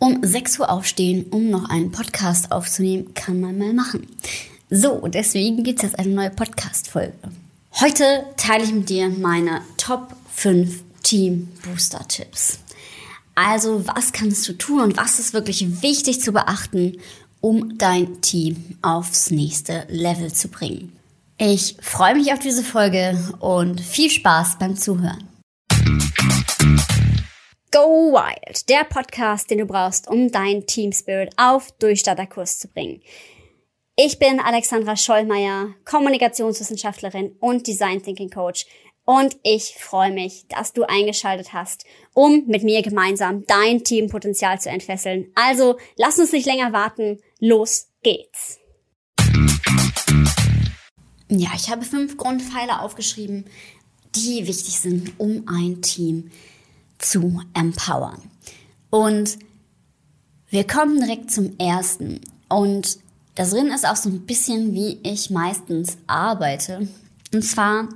Um 6 Uhr aufstehen, um noch einen Podcast aufzunehmen, kann man mal machen. So, deswegen gibt es jetzt eine neue Podcast-Folge. Heute teile ich mit dir meine Top 5 Team Booster Tipps. Also, was kannst du tun und was ist wirklich wichtig zu beachten, um dein Team aufs nächste Level zu bringen? Ich freue mich auf diese Folge und viel Spaß beim Zuhören. Go Wild, der Podcast, den du brauchst, um dein Team Spirit auf Durchstarterkurs zu bringen. Ich bin Alexandra Schollmeier, Kommunikationswissenschaftlerin und Design Thinking Coach und ich freue mich, dass du eingeschaltet hast, um mit mir gemeinsam dein Teampotenzial zu entfesseln. Also lass uns nicht länger warten, los geht's. Ja, ich habe fünf Grundpfeiler aufgeschrieben, die wichtig sind, um ein Team zu empowern. Und wir kommen direkt zum ersten. Und da drin ist auch so ein bisschen, wie ich meistens arbeite. Und zwar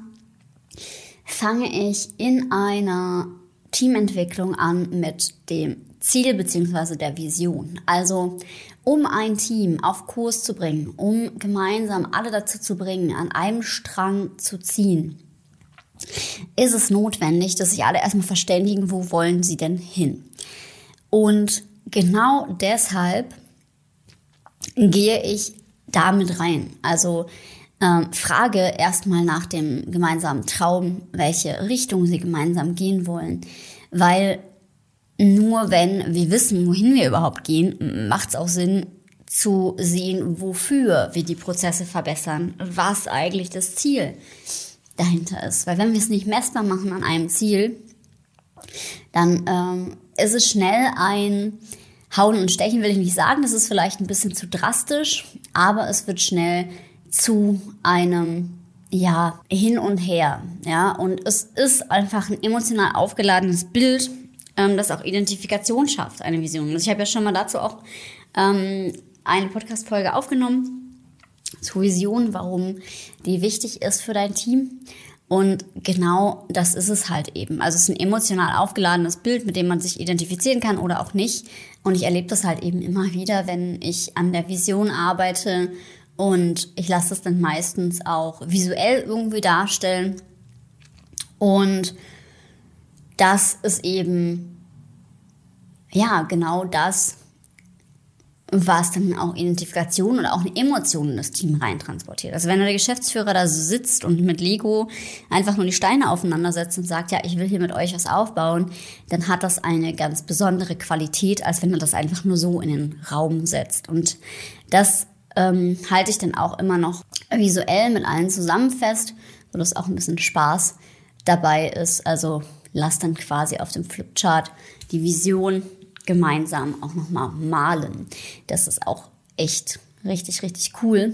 fange ich in einer Teamentwicklung an mit dem Ziel beziehungsweise der Vision. Also um ein Team auf Kurs zu bringen, um gemeinsam alle dazu zu bringen, an einem Strang zu ziehen, ist es notwendig, dass sich alle erstmal verständigen, wo wollen sie denn hin. Und genau deshalb gehe ich damit rein. Also äh, frage erstmal nach dem gemeinsamen Traum, welche Richtung sie gemeinsam gehen wollen. Weil nur wenn wir wissen, wohin wir überhaupt gehen, macht es auch Sinn zu sehen, wofür wir die Prozesse verbessern, was eigentlich das Ziel dahinter ist. Weil wenn wir es nicht messbar machen an einem Ziel, dann ähm, ist es schnell ein Hauen und Stechen, will ich nicht sagen, das ist vielleicht ein bisschen zu drastisch, aber es wird schnell zu einem ja, hin und her, ja, und es ist einfach ein emotional aufgeladenes Bild, ähm, das auch Identifikation schafft, eine Vision. Also ich habe ja schon mal dazu auch ähm, eine Podcast-Folge aufgenommen, zur Vision, warum die wichtig ist für dein Team. Und genau das ist es halt eben. Also es ist ein emotional aufgeladenes Bild, mit dem man sich identifizieren kann oder auch nicht. Und ich erlebe das halt eben immer wieder, wenn ich an der Vision arbeite und ich lasse das dann meistens auch visuell irgendwie darstellen. Und das ist eben, ja, genau das, was dann auch Identifikation oder auch eine Emotion in das Team reintransportiert. Also wenn der Geschäftsführer da sitzt und mit Lego einfach nur die Steine aufeinandersetzt und sagt, ja, ich will hier mit euch was aufbauen, dann hat das eine ganz besondere Qualität, als wenn er das einfach nur so in den Raum setzt. Und das ähm, halte ich dann auch immer noch visuell mit allen zusammen fest, sodass auch ein bisschen Spaß dabei ist. Also lass dann quasi auf dem Flipchart die Vision gemeinsam auch nochmal malen. Das ist auch echt richtig, richtig cool.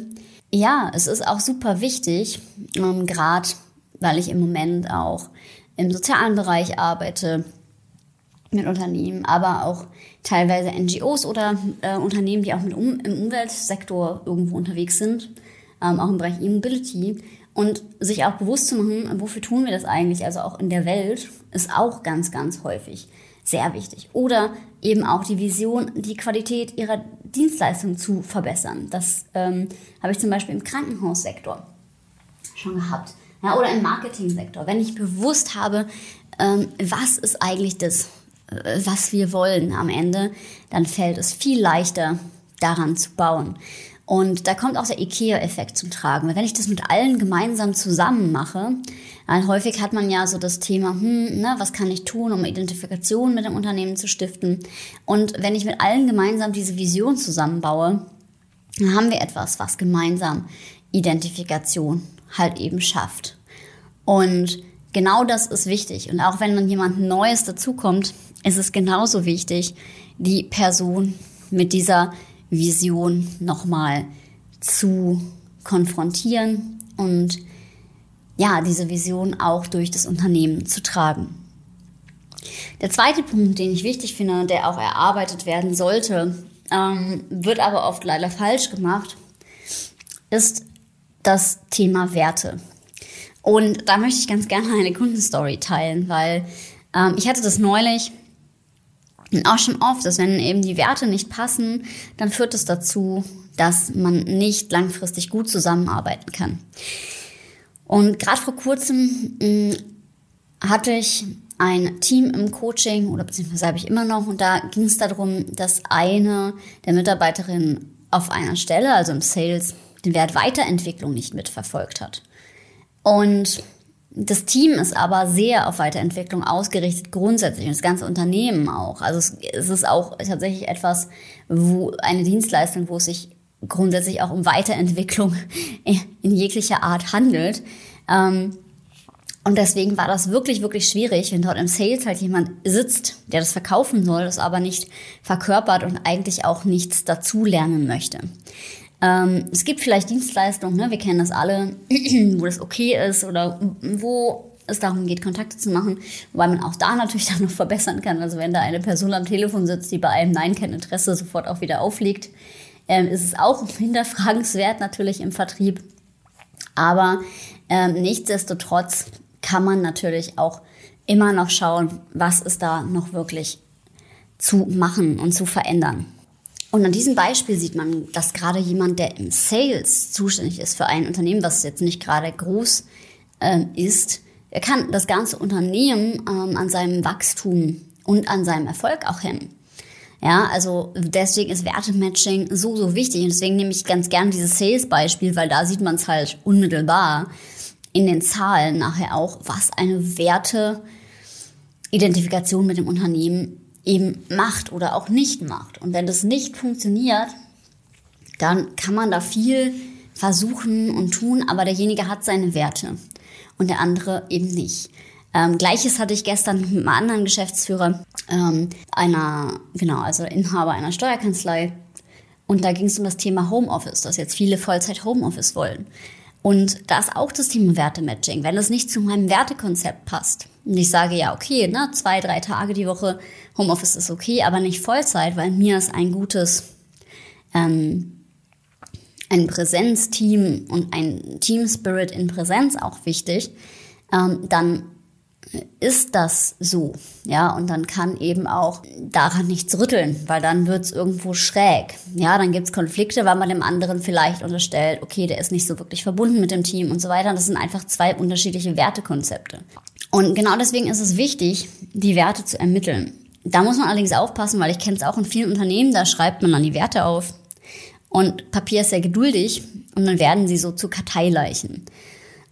Ja, es ist auch super wichtig, ähm, gerade weil ich im Moment auch im sozialen Bereich arbeite mit Unternehmen, aber auch teilweise NGOs oder äh, Unternehmen, die auch mit um, im Umweltsektor irgendwo unterwegs sind, ähm, auch im Bereich E-Mobility und sich auch bewusst zu machen, wofür tun wir das eigentlich, also auch in der Welt, ist auch ganz, ganz häufig sehr wichtig. Oder eben auch die Vision, die Qualität ihrer Dienstleistung zu verbessern. Das ähm, habe ich zum Beispiel im Krankenhaussektor schon gehabt. Ja, oder im Marketingsektor. Wenn ich bewusst habe, ähm, was ist eigentlich das, äh, was wir wollen am Ende, dann fällt es viel leichter, daran zu bauen. Und da kommt auch der IKEA-Effekt zum Tragen. Weil wenn ich das mit allen gemeinsam zusammen mache, weil häufig hat man ja so das Thema, hm, ne, was kann ich tun, um Identifikation mit dem Unternehmen zu stiften? Und wenn ich mit allen gemeinsam diese Vision zusammenbaue, dann haben wir etwas, was gemeinsam Identifikation halt eben schafft. Und genau das ist wichtig. Und auch wenn dann jemand Neues dazukommt, ist es genauso wichtig, die Person mit dieser Vision nochmal zu konfrontieren und ja, diese Vision auch durch das Unternehmen zu tragen. Der zweite Punkt, den ich wichtig finde, der auch erarbeitet werden sollte, ähm, wird aber oft leider falsch gemacht, ist das Thema Werte. Und da möchte ich ganz gerne eine Kundenstory teilen, weil ähm, ich hatte das neulich Und auch schon oft, dass wenn eben die Werte nicht passen, dann führt es dazu, dass man nicht langfristig gut zusammenarbeiten kann. Und gerade vor kurzem mh, mm, hatte ich ein Team im Coaching oder beziehungsweise habe ich immer noch und da ging es darum, dass eine der Mitarbeiterinnen auf einer Stelle, also im Sales, den Wert Weiterentwicklung nicht mitverfolgt hat. Und das Team ist aber sehr auf Weiterentwicklung ausgerichtet, grundsätzlich, und das ganze Unternehmen auch. Also es, ist auch tatsächlich etwas, wo eine Dienstleistung, wo es sich grundsätzlich auch um Weiterentwicklung in jeglicher Art handelt. Ähm, und deswegen war das wirklich, wirklich schwierig, wenn dort im Sales halt jemand sitzt, der das verkaufen soll, das aber nicht verkörpert und eigentlich auch nichts dazu lernen möchte. Ähm, es gibt vielleicht Dienstleistungen, ne, wir kennen das alle, wo das okay ist oder wo es darum geht, Kontakte zu machen, wobei man auch da natürlich dann noch verbessern kann. Also wenn da eine Person am Telefon sitzt, die bei einem Nein kein Interesse sofort auch wieder aufliegt, ähm, ist es auch hinterfragenswert natürlich im Vertrieb. Aber ähm, nichtsdestotrotz kann man natürlich auch immer noch schauen, was ist da noch wirklich zu machen und zu verändern. Und an diesem Beispiel sieht man, dass gerade jemand, der im Sales zuständig ist für ein Unternehmen, was jetzt nicht gerade groß äh, ist, er kann das ganze Unternehmen ähm, an seinem Wachstum und an seinem Erfolg auch hemmen. Ja, also deswegen ist Wertematching so, so wichtig. Und deswegen nehme ich ganz gern dieses Sales-Beispiel, weil da sieht man es halt unmittelbar in den Zahlen nachher auch, was eine Werteidentifikation mit dem Unternehmen eben macht oder auch nicht macht. Und wenn das nicht funktioniert, dann kann man da viel versuchen und tun, aber derjenige hat seine Werte und der andere eben nicht. Ähm, Gleiches hatte ich gestern mit einem anderen Geschäftsführer, ähm, einer, genau, also Inhaber einer Steuerkanzlei. Und da ging es um das Thema Homeoffice, dass jetzt viele Vollzeit Homeoffice wollen. Und da ist auch das Thema Wertematching. Wenn es nicht zu meinem Wertekonzept passt und ich sage, ja, okay, ne, zwei, drei Tage die Woche Homeoffice ist okay, aber nicht Vollzeit, weil mir ist ein gutes, ähm, ein Präsenzteam und ein Team Spirit in Präsenz auch wichtig, ähm, dann ist das so, ja, und dann kann eben auch daran nichts rütteln, weil dann wird's irgendwo schräg, ja, dann gibt's Konflikte, weil man dem anderen vielleicht unterstellt, okay, der ist nicht so wirklich verbunden mit dem Team und so weiter. Das sind einfach zwei unterschiedliche Wertekonzepte. Und genau deswegen ist es wichtig, die Werte zu ermitteln. Da muss man allerdings aufpassen, weil ich kenne es auch in vielen Unternehmen, da schreibt man dann die Werte auf und Papier ist sehr geduldig und dann werden sie so zu Karteileichen.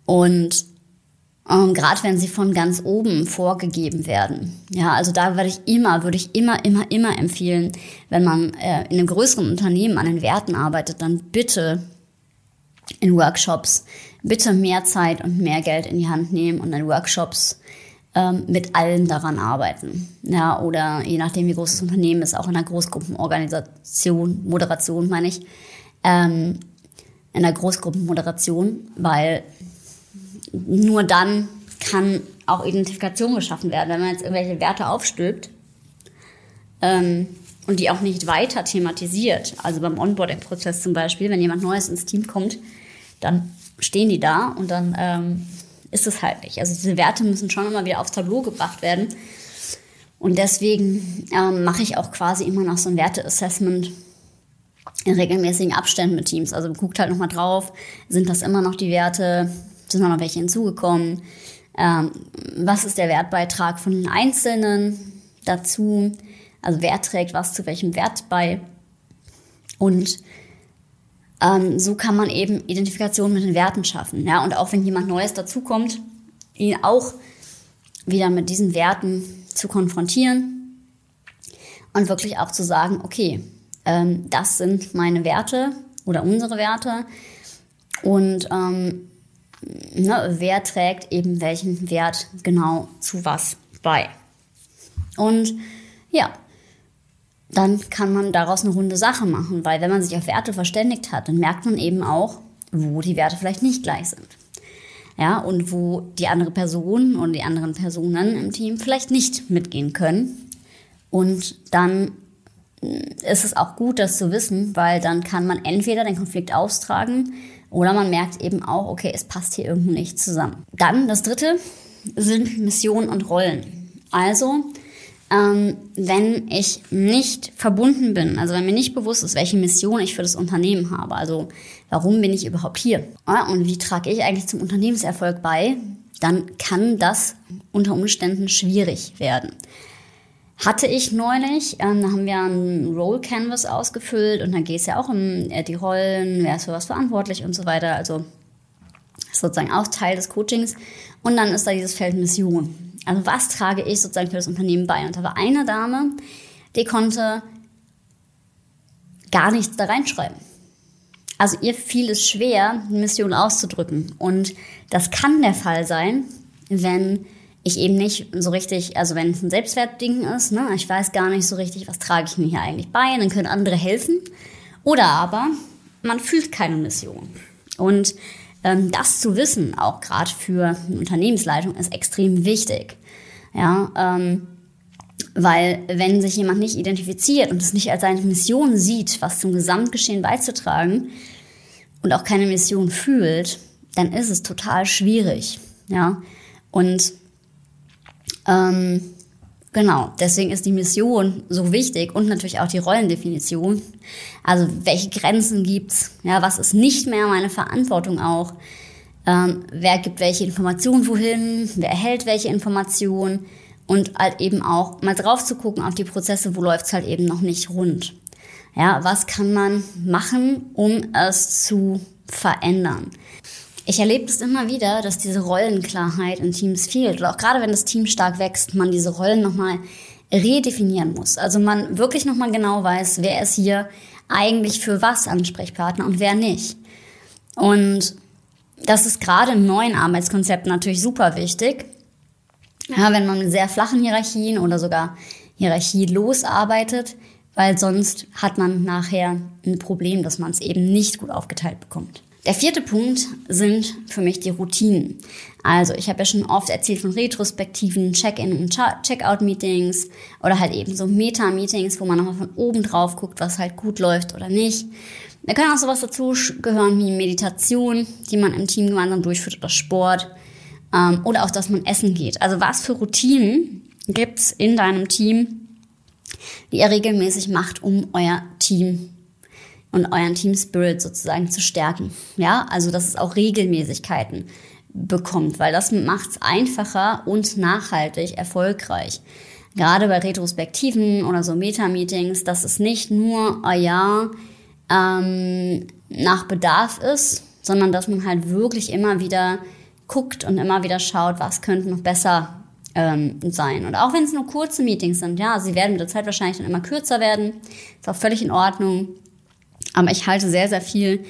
Und ähm, gerade wenn sie von ganz oben vorgegeben werden. Ja, also da würde ich immer, würde ich immer, immer, immer empfehlen, wenn man äh, in einem größeren Unternehmen an den Werten arbeitet, dann bitte in Workshops, bitte mehr Zeit und mehr Geld in die Hand nehmen und in Workshops ähm, mit allen daran arbeiten. Ja, oder je nachdem, wie groß das Unternehmen ist, auch in einer Großgruppenorganisation, Moderation meine ich, ähm, in einer Großgruppenmoderation, weil nur dann kann auch Identifikation geschaffen werden. Wenn man jetzt irgendwelche Werte aufstülpt ähm, und die auch nicht weiter thematisiert, also beim Onboarding-Prozess zum Beispiel, wenn jemand Neues ins Team kommt, dann stehen die da und dann ähm, ist es halt nicht. Also diese Werte müssen schon immer wieder aufs Tableau gebracht werden. Und deswegen ähm, mache ich auch quasi immer noch so ein Werte-Assessment in regelmäßigen Abständen mit Teams. Also guckt halt nochmal drauf, sind das immer noch die Werte, sind noch welche hinzugekommen? Ähm, was ist der Wertbeitrag von den Einzelnen dazu? Also wer trägt was zu welchem Wert bei? Und ähm, so kann man eben Identifikation mit den Werten schaffen. Ja? Und auch wenn jemand Neues dazukommt, ihn auch wieder mit diesen Werten zu konfrontieren und wirklich auch zu sagen, okay, ähm, das sind meine Werte oder unsere Werte und ähm, ne, wer trägt eben welchen Wert genau zu was bei. Und ja, dann kann man daraus eine runde Sache machen, weil wenn man sich auf Werte verständigt hat, dann merkt man eben auch, wo die Werte vielleicht nicht gleich sind. Ja, und wo die andere Person und die anderen Personen im Team vielleicht nicht mitgehen können. Und dann ist es auch gut, das zu wissen, weil dann kann man entweder den Konflikt austragen oder man merkt eben auch, okay, es passt hier irgendwo nicht zusammen. Dann das dritte sind Missionen und Rollen. Also, ähm, wenn ich nicht verbunden bin, also wenn mir nicht bewusst ist, welche Mission ich für das Unternehmen habe. Also warum bin ich überhaupt hier? Und wie trage ich eigentlich zum Unternehmenserfolg bei? Dann kann das unter Umständen schwierig werden. Hatte ich neulich, ähm, da haben wir einen Roll Canvas ausgefüllt und da geht es ja auch um äh, die Rollen, wer ist für was verantwortlich und so weiter. Also sozusagen auch Teil des Coachings. Und dann ist da dieses Feld Mission. Also was trage ich sozusagen für das Unternehmen bei? Und da war eine Dame, die konnte gar nichts da reinschreiben. Also ihr fiel es schwer, eine Mission auszudrücken. Und das kann der Fall sein, wenn ich eben nicht so richtig, also wenn es ein Selbstwertding ist, ne, ich weiß gar nicht so richtig, was trage ich mir hier eigentlich bei, dann können andere helfen. Oder aber man fühlt keine Mission. Und ähm, das zu wissen, auch gerade für eine Unternehmensleitung, ist extrem wichtig. Ja, ähm, weil wenn sich jemand nicht identifiziert und es nicht als seine Mission sieht, was zum Gesamtgeschehen beizutragen und auch keine Mission fühlt, dann ist es total schwierig. Ja, und ähm, Genau, deswegen ist die Mission so wichtig und natürlich auch die Rollendefinition. Also welche Grenzen gibt's? Ja, was ist nicht mehr meine Verantwortung auch? Ähm, wer gibt welche Informationen wohin? Wer erhält welche Informationen? Und halt eben auch mal drauf zu gucken auf die Prozesse, wo läuft's halt eben noch nicht rund. Ja, was kann man machen, um es zu verändern? Ich erlebe es immer wieder, dass diese Rollenklarheit in Teams fehlt. Oder auch gerade wenn das Team stark wächst, man diese Rollen nochmal redefinieren muss. Also man wirklich nochmal genau weiß, wer ist hier eigentlich für was Ansprechpartner und wer nicht. Und das ist gerade im neuen Arbeitskonzept natürlich super wichtig. Ja, wenn man mit sehr flachen Hierarchien oder sogar hierarchielos arbeitet, weil sonst hat man nachher ein Problem, dass man es eben nicht gut aufgeteilt bekommt. Der vierte Punkt sind für mich die Routinen. Also ich habe ja schon oft erzählt von Retrospektiven, Check-in und Check-out-Meetings oder halt eben so Meta-Meetings, wo man nochmal von oben drauf guckt, was halt gut läuft oder nicht. Da kann auch sowas dazu gehören wie Meditation, die man im Team gemeinsam durchführt oder Sport ähm, oder auch, dass man essen geht. Also was für Routinen gibt's in deinem Team, die ihr regelmäßig macht, um euer Team und euren Team Spirit sozusagen zu stärken. Ja, also dass es auch Regelmäßigkeiten bekommt, weil das macht es einfacher und nachhaltig erfolgreich. Gerade bei Retrospektiven oder so Meta-Meetings, dass es nicht nur euer Jahr ähm, nach Bedarf ist, sondern dass man halt wirklich immer wieder guckt und immer wieder schaut, was könnte noch besser ähm, sein. Und auch wenn es nur kurze Meetings sind, ja, sie werden mit der Zeit wahrscheinlich dann immer kürzer werden, ist auch völlig in Ordnung. Aber ich halte sehr, sehr viel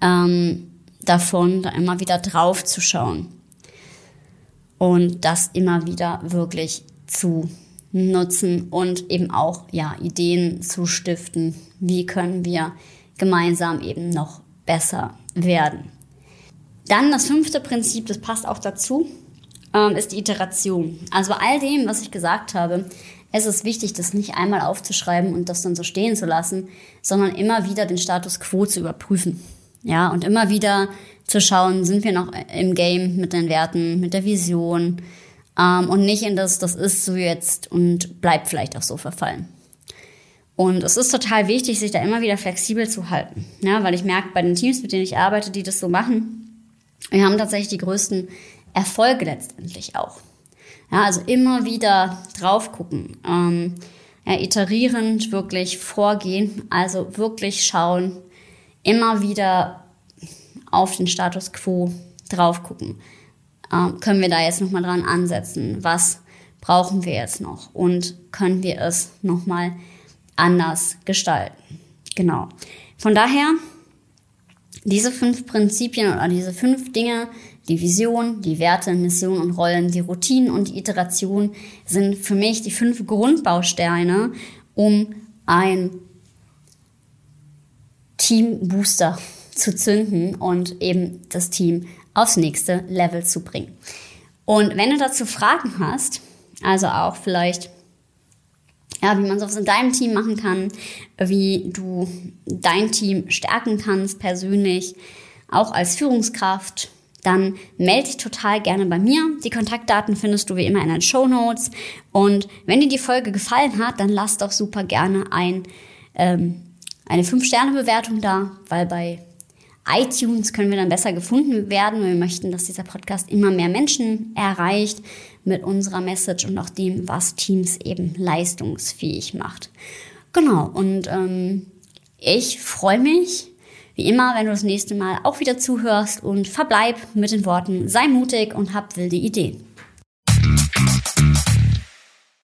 ähm, davon, da immer wieder drauf zu schauen. Und das immer wieder wirklich zu nutzen und eben auch ja, Ideen zu stiften, wie können wir gemeinsam eben noch besser werden. Dann das fünfte Prinzip, das passt auch dazu, ähm, ist die Iteration. Also bei all dem, was ich gesagt habe, es ist wichtig, das nicht einmal aufzuschreiben und das dann so stehen zu lassen, sondern immer wieder den Status quo zu überprüfen. Ja, und immer wieder zu schauen, sind wir noch im Game mit den Werten, mit der Vision ähm, und nicht in das, das ist so jetzt und bleibt vielleicht auch so verfallen. Und es ist total wichtig, sich da immer wieder flexibel zu halten. Ja, weil ich merke, bei den Teams, mit denen ich arbeite, die das so machen, wir haben tatsächlich die größten Erfolge letztendlich auch. Ja, also immer wieder drauf gucken. Ähm, ja, iterierend wirklich vorgehen, also wirklich schauen, immer wieder auf den Status quo drauf gucken. Ähm, können wir da jetzt nochmal dran ansetzen? Was brauchen wir jetzt noch? Und können wir es nochmal anders gestalten? Genau. Von daher, diese fünf Prinzipien oder diese fünf Dinge, die Vision, die Werte, Mission und Rollen, die Routinen und die Iteration sind für mich die fünf Grundbausteine, um ein Team-Booster zu zünden und eben das Team aufs nächste Level zu bringen. Und wenn du dazu Fragen hast, also auch vielleicht, ja, wie man sowas in deinem Team machen kann, wie du dein Team stärken kannst persönlich, auch als Führungskraft, dann melde dich total gerne bei mir. Die Kontaktdaten findest du wie immer in den Show Notes. Und wenn dir die Folge gefallen hat, dann lass doch super gerne ein, ähm, eine 5-Sterne-Bewertung da, weil bei iTunes können wir dann besser gefunden werden. Wir möchten, dass dieser Podcast immer mehr Menschen erreicht mit unserer Message und auch dem, was Teams eben leistungsfähig macht. Genau, und ähm, ich freue mich, wie immer, wenn du das nächste Mal auch wieder zuhörst und verbleib mit den Worten, sei mutig und hab wilde Ideen.